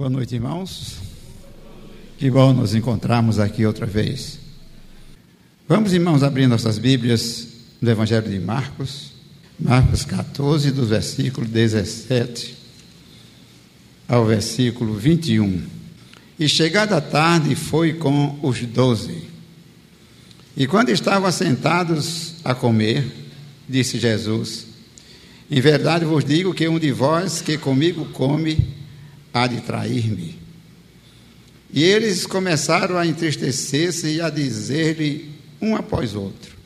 Boa noite, irmãos. Que bom nos encontrarmos aqui outra vez. Vamos, irmãos, abrir nossas Bíblias no Evangelho de Marcos, Marcos 14, do versículo 17 ao versículo 21. E chegada a tarde, foi com os doze. E quando estavam sentados a comer, disse Jesus: Em verdade vos digo que um de vós que comigo come, há de trair-me. E eles começaram a entristecer-se e a dizer-lhe um após outro: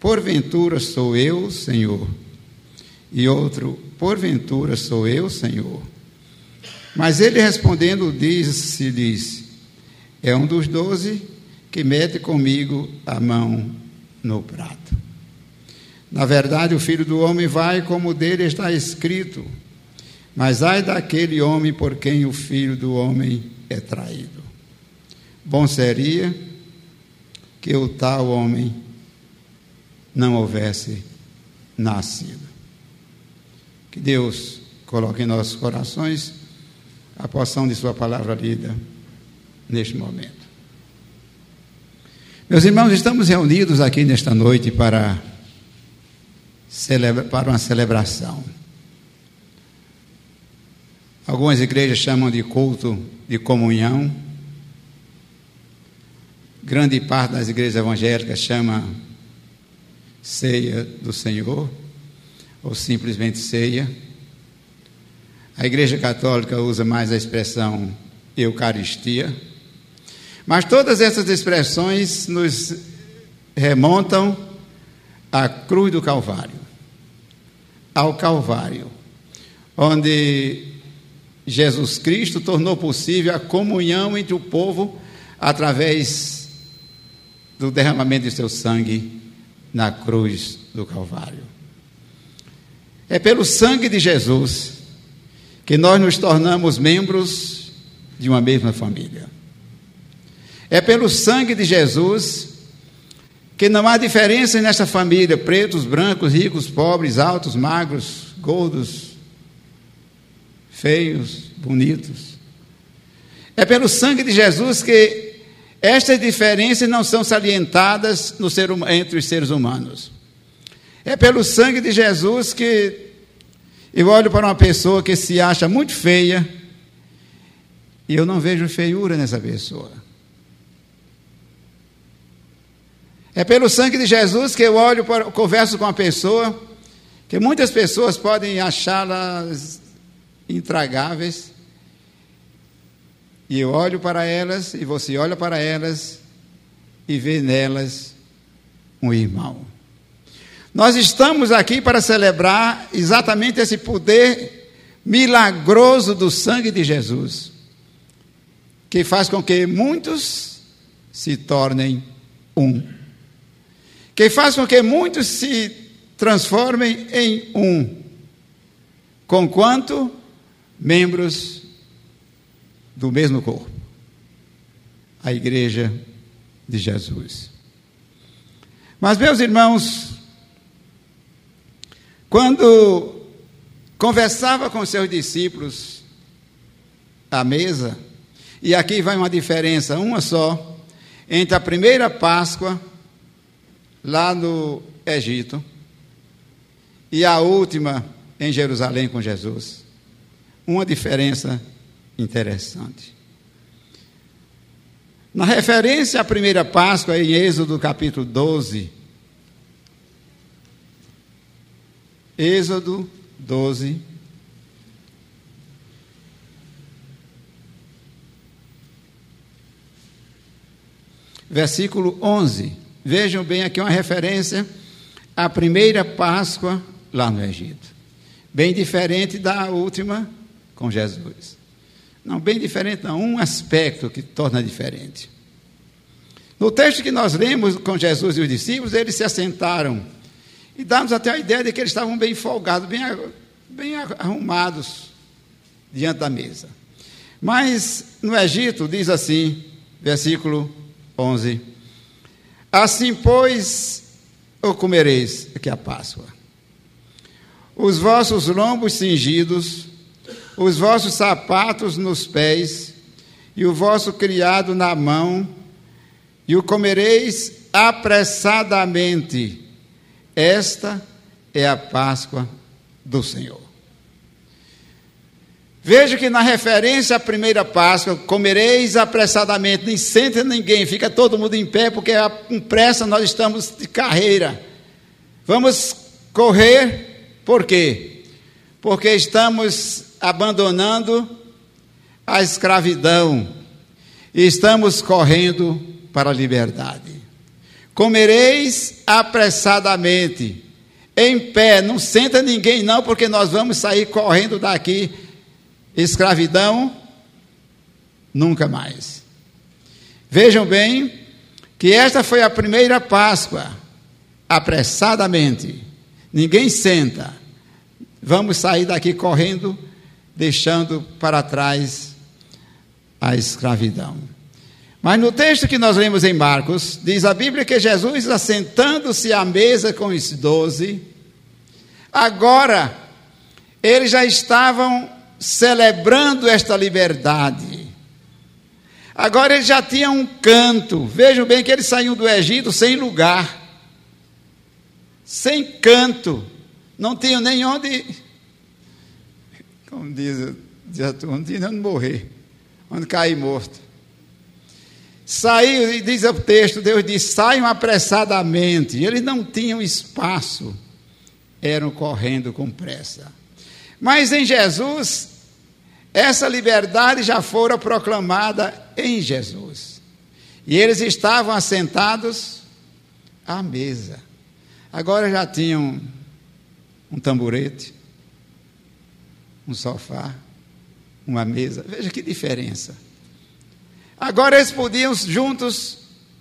Porventura sou eu, Senhor. E outro: Porventura sou eu, Senhor. Mas ele respondendo disse-lhes: É um dos doze que mete comigo a mão no prato. Na verdade, o filho do homem vai como dele está escrito mas ai daquele homem por quem o filho do homem é traído. Bom seria que o tal homem não houvesse nascido. Que Deus coloque em nossos corações a porção de Sua palavra lida neste momento. Meus irmãos, estamos reunidos aqui nesta noite para, celebra, para uma celebração. Algumas igrejas chamam de culto de comunhão. Grande parte das igrejas evangélicas chama ceia do Senhor, ou simplesmente ceia. A igreja católica usa mais a expressão Eucaristia. Mas todas essas expressões nos remontam à cruz do Calvário, ao Calvário, onde Jesus Cristo tornou possível a comunhão entre o povo através do derramamento de seu sangue na cruz do Calvário. É pelo sangue de Jesus que nós nos tornamos membros de uma mesma família. É pelo sangue de Jesus que não há diferença nessa família: pretos, brancos, ricos, pobres, altos, magros, gordos, feios, bonitos. É pelo sangue de Jesus que estas diferenças não são salientadas no ser, entre os seres humanos. É pelo sangue de Jesus que eu olho para uma pessoa que se acha muito feia e eu não vejo feiura nessa pessoa. É pelo sangue de Jesus que eu olho, para, converso com uma pessoa que muitas pessoas podem achá-la intragáveis. E eu olho para elas, e você olha para elas, e vê nelas um irmão. Nós estamos aqui para celebrar exatamente esse poder milagroso do sangue de Jesus, que faz com que muitos se tornem um, que faz com que muitos se transformem em um, conquanto membros do mesmo corpo, a igreja de Jesus. Mas, meus irmãos, quando conversava com seus discípulos à mesa, e aqui vai uma diferença, uma só, entre a primeira Páscoa, lá no Egito, e a última em Jerusalém com Jesus uma diferença interessante. Na referência à primeira Páscoa, em Êxodo capítulo 12, Êxodo 12, versículo 11. Vejam bem aqui uma referência à primeira Páscoa lá no Egito. Bem diferente da última com Jesus. Não, bem diferente, não, um aspecto que torna diferente. No texto que nós lemos com Jesus e os discípulos, eles se assentaram e dá-nos até a ideia de que eles estavam bem folgados, bem, bem arrumados diante da mesa. Mas no Egito, diz assim, versículo 11: Assim, pois, o comereis, que é a Páscoa, os vossos lombos cingidos, os vossos sapatos nos pés, e o vosso criado na mão, e o comereis apressadamente. Esta é a Páscoa do Senhor. Veja que na referência à primeira Páscoa, comereis apressadamente, nem senta ninguém, fica todo mundo em pé, porque com pressa nós estamos de carreira. Vamos correr, por quê? Porque estamos abandonando a escravidão e estamos correndo para a liberdade. Comereis apressadamente, em pé, não senta ninguém não, porque nós vamos sair correndo daqui. Escravidão, nunca mais. Vejam bem que esta foi a primeira Páscoa, apressadamente. Ninguém senta. Vamos sair daqui correndo, deixando para trás a escravidão. Mas no texto que nós lemos em Marcos, diz a Bíblia que Jesus, assentando-se à mesa com os doze, agora eles já estavam celebrando esta liberdade. Agora eles já tinham um canto. Vejam bem que eles saíram do Egito sem lugar, sem canto, não tinham nem onde, como diz, diz não tinha onde morrer, onde cair morto. Saiu, diz o texto, Deus diz: saiam apressadamente. Eles não tinham espaço, eram correndo com pressa. Mas em Jesus, essa liberdade já fora proclamada em Jesus. E eles estavam assentados à mesa. Agora já tinham um tamborete, um sofá, uma mesa. Veja que diferença. Agora eles podiam juntos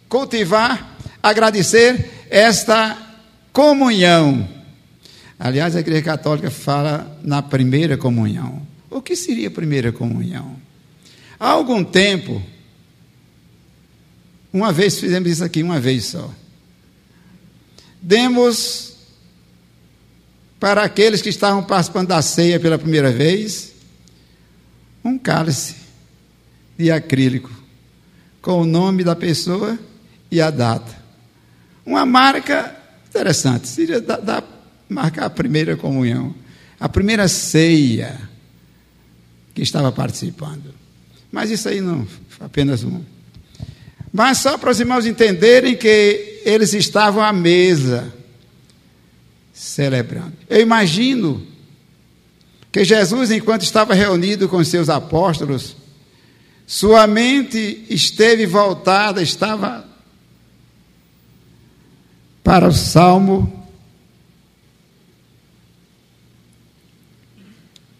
cultivar, agradecer esta comunhão. Aliás, a Igreja Católica fala na primeira comunhão. O que seria a primeira comunhão? Há algum tempo, uma vez fizemos isso aqui, uma vez só. Demos para aqueles que estavam participando da ceia pela primeira vez um cálice de acrílico com o nome da pessoa e a data. Uma marca interessante, seria da, da marcar a primeira comunhão, a primeira ceia que estava participando. Mas isso aí não apenas um. Mas só para os irmãos entenderem que eles estavam à mesa celebrando. Eu imagino que Jesus, enquanto estava reunido com seus apóstolos, sua mente esteve voltada, estava para o Salmo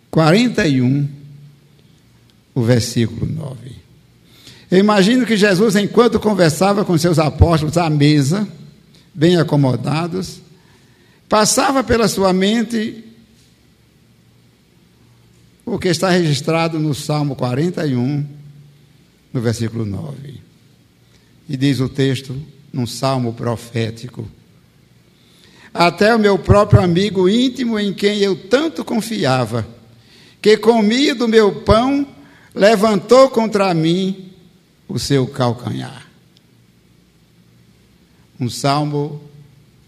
41, o versículo 9. Eu imagino que Jesus, enquanto conversava com seus apóstolos à mesa, bem acomodados, passava pela sua mente o que está registrado no Salmo 41, no versículo 9. E diz o texto, num salmo profético: Até o meu próprio amigo íntimo, em quem eu tanto confiava, que comia do meu pão, levantou contra mim o seu calcanhar. Um salmo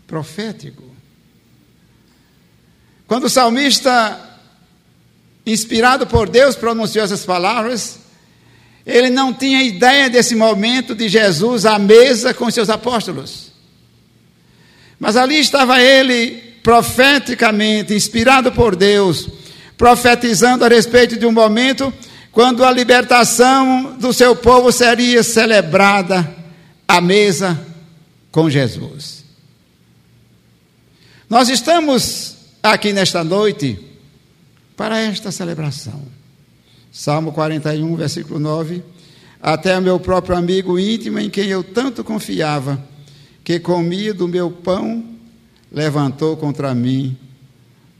profético. Quando o salmista, inspirado por Deus, pronunciou essas palavras, ele não tinha ideia desse momento de Jesus à mesa com seus apóstolos. Mas ali estava ele, profeticamente, inspirado por Deus, profetizando a respeito de um momento quando a libertação do seu povo seria celebrada à mesa com Jesus. Nós estamos aqui nesta noite para esta celebração. Salmo 41, versículo 9. Até o meu próprio amigo íntimo, em quem eu tanto confiava, que comia do meu pão, levantou contra mim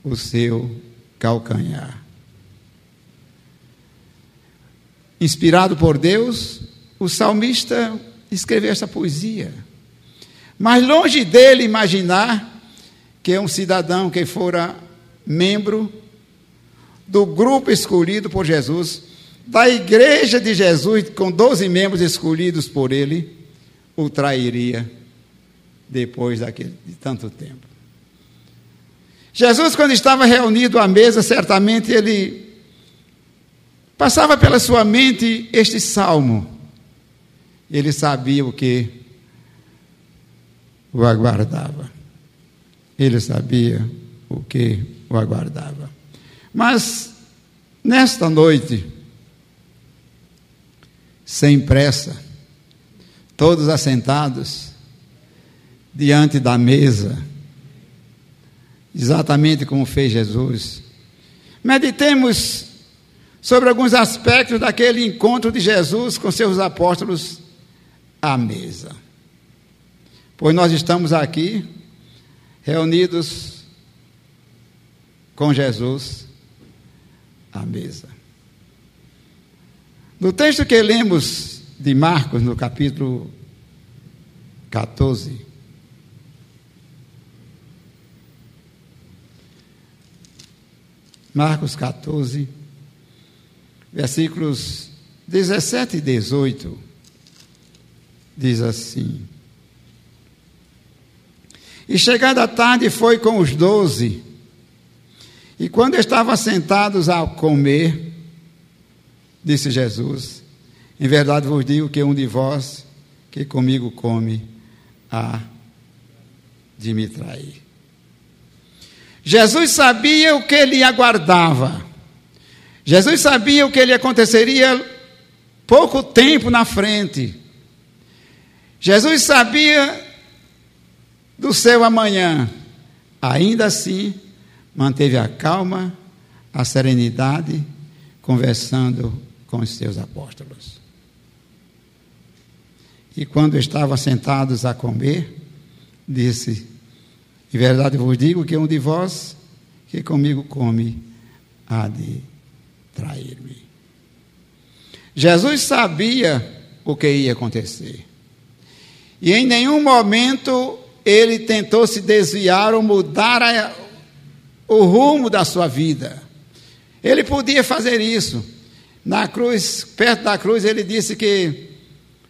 o seu calcanhar. Inspirado por Deus, o salmista escreveu essa poesia. Mas longe dele imaginar que é um cidadão que fora membro do grupo escolhido por Jesus, da igreja de Jesus, com 12 membros escolhidos por ele, o trairia depois daquele, de tanto tempo. Jesus, quando estava reunido à mesa, certamente ele passava pela sua mente este salmo. Ele sabia o que o aguardava. Ele sabia o que o aguardava. Mas, nesta noite, sem pressa, todos assentados diante da mesa, exatamente como fez Jesus. Meditemos sobre alguns aspectos daquele encontro de Jesus com seus apóstolos à mesa. Pois nós estamos aqui reunidos com Jesus à mesa. No texto que lemos de Marcos, no capítulo 14, Marcos 14, versículos 17 e 18, diz assim: E chegada a tarde foi com os doze, e quando estavam sentados a comer, disse Jesus: Em verdade vos digo que um de vós que comigo come, há de me trair. Jesus sabia o que lhe aguardava. Jesus sabia o que lhe aconteceria pouco tempo na frente. Jesus sabia do seu amanhã. Ainda assim, manteve a calma, a serenidade, conversando com os seus apóstolos. E quando estavam sentados a comer, disse: em verdade vos digo que um de vós que comigo come há de trair-me. Jesus sabia o que ia acontecer. E em nenhum momento ele tentou se desviar ou mudar a, o rumo da sua vida. Ele podia fazer isso. Na cruz, perto da cruz, ele disse que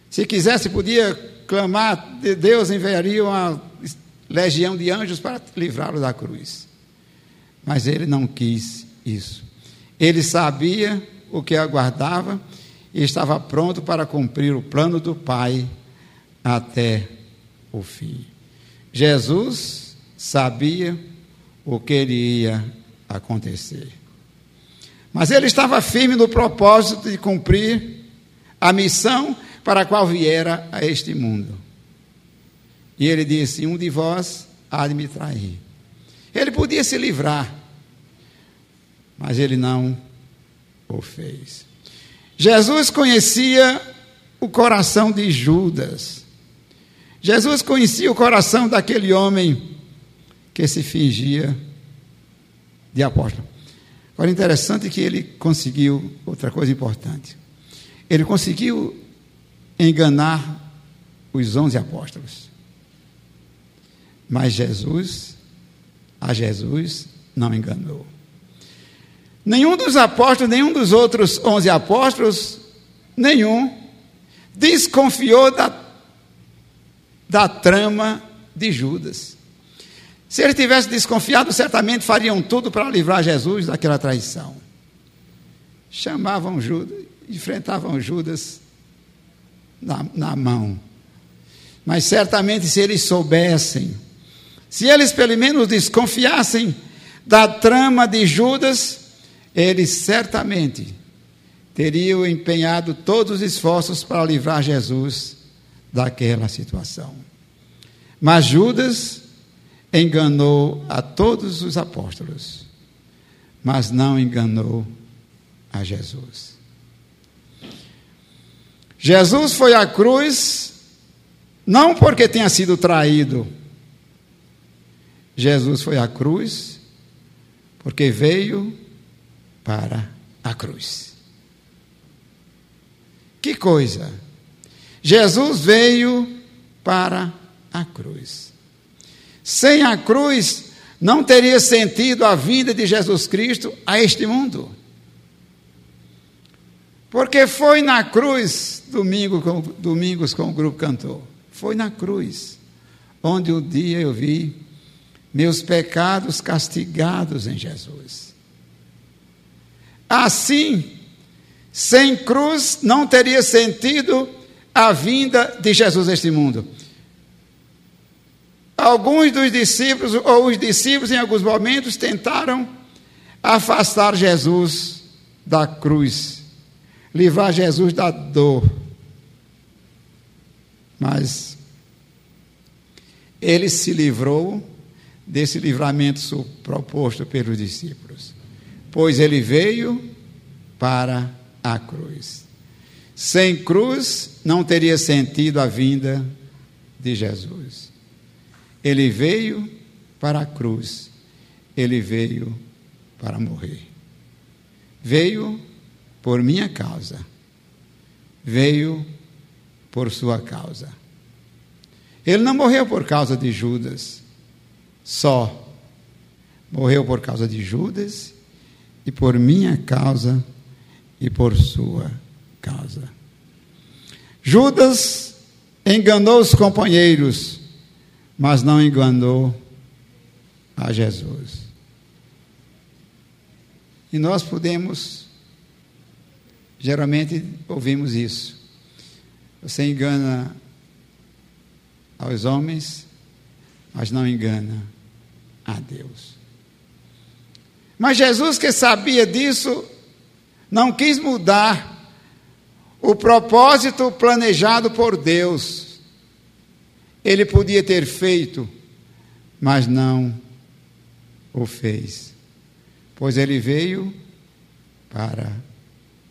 se quisesse podia clamar, Deus enviaria uma legião de anjos para livrá-lo da cruz. Mas ele não quis isso. Ele sabia o que aguardava e estava pronto para cumprir o plano do Pai até o fim. Jesus sabia o que iria acontecer. Mas ele estava firme no propósito de cumprir a missão para a qual viera a este mundo. E ele disse: Um de vós há de me trair. Ele podia se livrar, mas ele não o fez. Jesus conhecia o coração de Judas. Jesus conhecia o coração daquele homem que se fingia de apóstolo. Agora, interessante que ele conseguiu outra coisa importante. Ele conseguiu enganar os onze apóstolos. Mas Jesus, a Jesus, não enganou. Nenhum dos apóstolos, nenhum dos outros onze apóstolos, nenhum, desconfiou da, da trama de Judas. Se ele tivesse desconfiado, certamente fariam tudo para livrar Jesus daquela traição. Chamavam Judas, enfrentavam Judas na, na mão. Mas certamente, se eles soubessem se eles pelo menos desconfiassem da trama de Judas, eles certamente teriam empenhado todos os esforços para livrar Jesus daquela situação. Mas Judas enganou a todos os apóstolos, mas não enganou a Jesus. Jesus foi à cruz não porque tenha sido traído, Jesus foi à cruz porque veio para a cruz. Que coisa! Jesus veio para a cruz. Sem a cruz, não teria sentido a vinda de Jesus Cristo a este mundo. Porque foi na cruz, domingo com, domingos com o grupo cantor, foi na cruz, onde um dia eu vi meus pecados castigados em Jesus. Assim, sem cruz não teria sentido a vinda de Jesus a este mundo. Alguns dos discípulos, ou os discípulos, em alguns momentos, tentaram afastar Jesus da cruz, livrar Jesus da dor. Mas ele se livrou desse livramento proposto pelos discípulos, pois ele veio para a cruz. Sem cruz não teria sentido a vinda de Jesus. Ele veio para a cruz, ele veio para morrer. Veio por minha causa, veio por sua causa. Ele não morreu por causa de Judas, só. Morreu por causa de Judas e por minha causa e por sua causa. Judas enganou os companheiros, mas não enganou a Jesus. E nós podemos, geralmente ouvimos isso. Você engana aos homens, mas não engana a Deus. Mas Jesus, que sabia disso, não quis mudar o propósito planejado por Deus. Ele podia ter feito, mas não o fez, pois ele veio para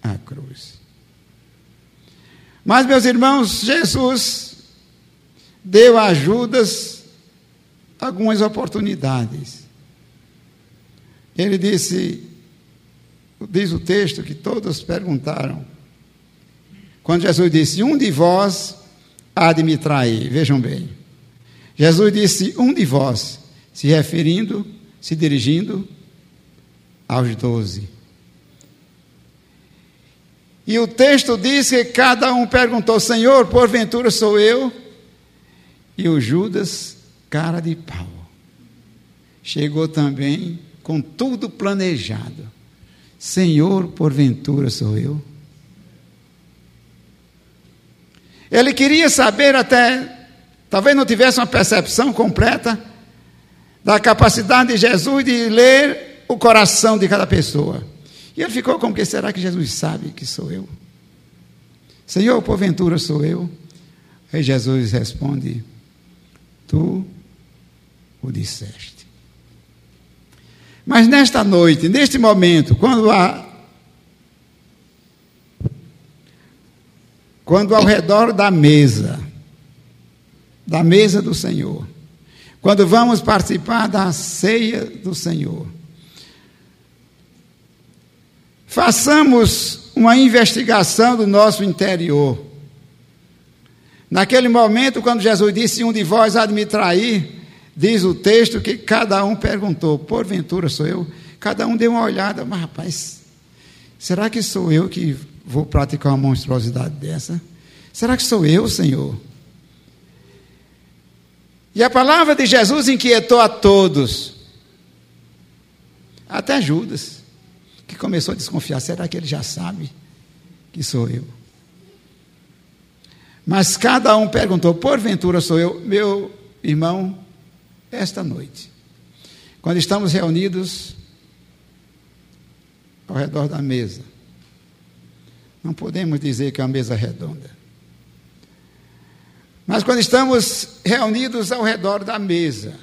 a cruz. Mas, meus irmãos, Jesus deu a Judas algumas oportunidades. Ele disse: diz o texto que todos perguntaram. Quando Jesus disse: Um de vós há de me trair. Vejam bem. Jesus disse: Um de vós, se referindo, se dirigindo aos doze. E o texto diz que cada um perguntou: Senhor, porventura sou eu? E o Judas, cara de pau, chegou também com tudo planejado. Senhor, porventura sou eu? Ele queria saber até, talvez não tivesse uma percepção completa da capacidade de Jesus de ler o coração de cada pessoa. E ele ficou como que será que Jesus sabe que sou eu? Senhor, porventura sou eu? Aí Jesus responde: Tu o disseste. Mas nesta noite, neste momento, quando há quando ao redor da mesa, da mesa do Senhor, quando vamos participar da ceia do Senhor, façamos uma investigação do nosso interior. Naquele momento, quando Jesus disse: Um de vós há de me trair, Diz o texto que cada um perguntou: porventura sou eu? Cada um deu uma olhada, mas rapaz, será que sou eu que vou praticar uma monstruosidade dessa? Será que sou eu, Senhor? E a palavra de Jesus inquietou a todos, até Judas, que começou a desconfiar: será que ele já sabe que sou eu? Mas cada um perguntou: porventura sou eu? Meu irmão, esta noite, quando estamos reunidos ao redor da mesa. Não podemos dizer que é uma mesa redonda. Mas quando estamos reunidos ao redor da mesa,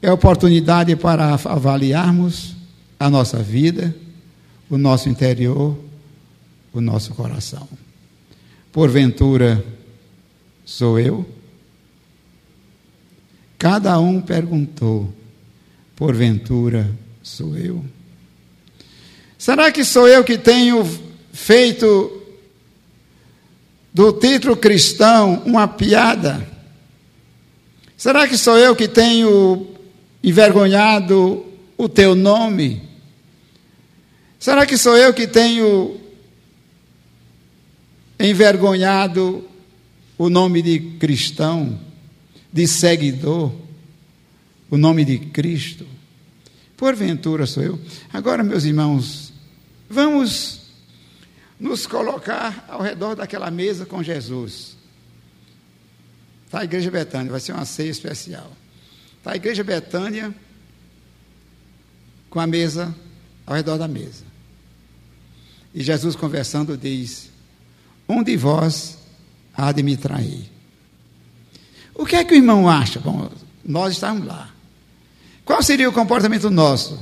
é oportunidade para avaliarmos a nossa vida, o nosso interior, o nosso coração. Porventura, sou eu? Cada um perguntou: porventura sou eu? Será que sou eu que tenho feito do título cristão uma piada? Será que sou eu que tenho envergonhado o teu nome? Será que sou eu que tenho envergonhado o nome de cristão, de seguidor, o nome de Cristo? Porventura sou eu. Agora, meus irmãos, vamos nos colocar ao redor daquela mesa com Jesus. Está a Igreja Betânia, vai ser uma ceia especial. Está a Igreja Betânia com a mesa ao redor da mesa. E Jesus conversando diz: Um de vós há de me trair. O que é que o irmão acha? Bom, nós estamos lá. Qual seria o comportamento nosso?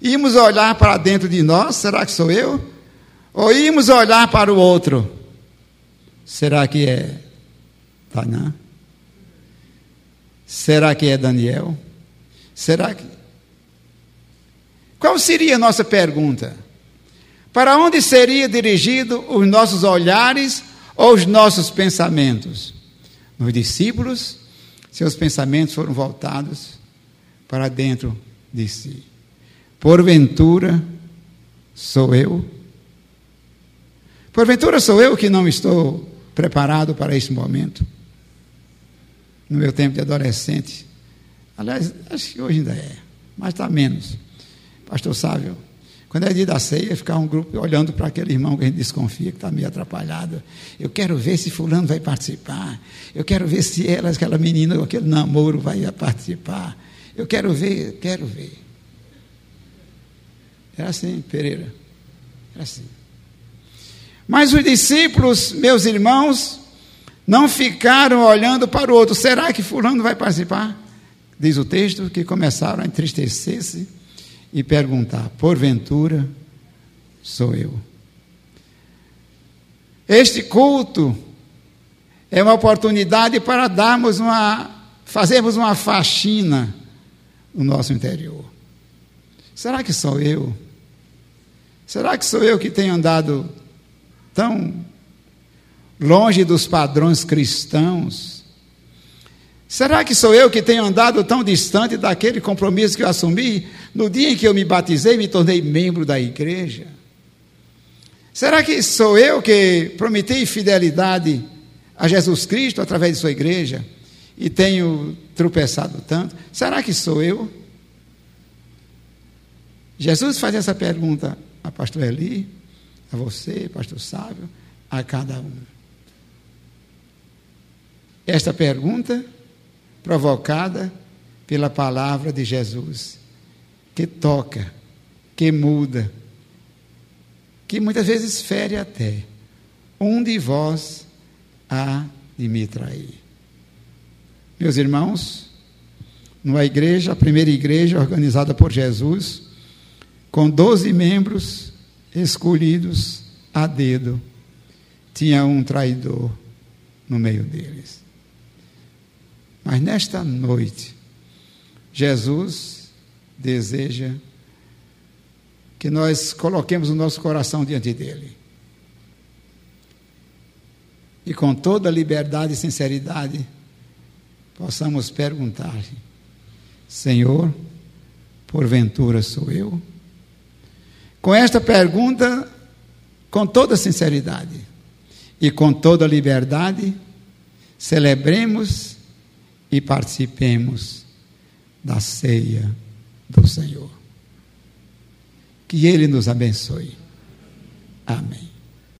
Íamos olhar para dentro de nós, será que sou eu? Ou íamos olhar para o outro? Será que é Tanã? Será que é Daniel? Será que. Qual seria a nossa pergunta? Para onde seria dirigido os nossos olhares ou os nossos pensamentos? Nos discípulos, seus pensamentos foram voltados para dentro de si. Porventura, sou eu? Porventura, sou eu que não estou preparado para esse momento? No meu tempo de adolescente. Aliás, acho que hoje ainda é, mas está menos. Pastor Sávio, quando é dia da ceia, ficar um grupo olhando para aquele irmão que a gente desconfia, que está meio atrapalhado. Eu quero ver se fulano vai participar. Eu quero ver se ela, aquela menina, aquele namoro vai participar. Eu quero ver, quero ver. Era assim, Pereira. Era assim. Mas os discípulos, meus irmãos, não ficaram olhando para o outro. Será que fulano vai participar? Diz o texto que começaram a entristecer-se e perguntar: porventura sou eu. Este culto é uma oportunidade para darmos uma, fazermos uma faxina no nosso interior. Será que sou eu? Será que sou eu que tenho andado tão longe dos padrões cristãos? Será que sou eu que tenho andado tão distante daquele compromisso que eu assumi no dia em que eu me batizei e me tornei membro da igreja? Será que sou eu que prometi fidelidade a Jesus Cristo através de sua igreja e tenho tropeçado tanto? Será que sou eu? Jesus faz essa pergunta a pastor Eli, a você, pastor Sábio, a cada um. Esta pergunta provocada pela palavra de Jesus, que toca, que muda, que muitas vezes fere até. Um de vós há de me trair. Meus irmãos, numa igreja, a primeira igreja organizada por Jesus, com doze membros escolhidos a dedo, tinha um traidor no meio deles. Mas nesta noite, Jesus deseja que nós coloquemos o nosso coração diante dele. E com toda liberdade e sinceridade, possamos perguntar: Senhor, porventura sou eu? Com esta pergunta, com toda sinceridade e com toda liberdade, celebremos e participemos da ceia do Senhor. Que Ele nos abençoe. Amém.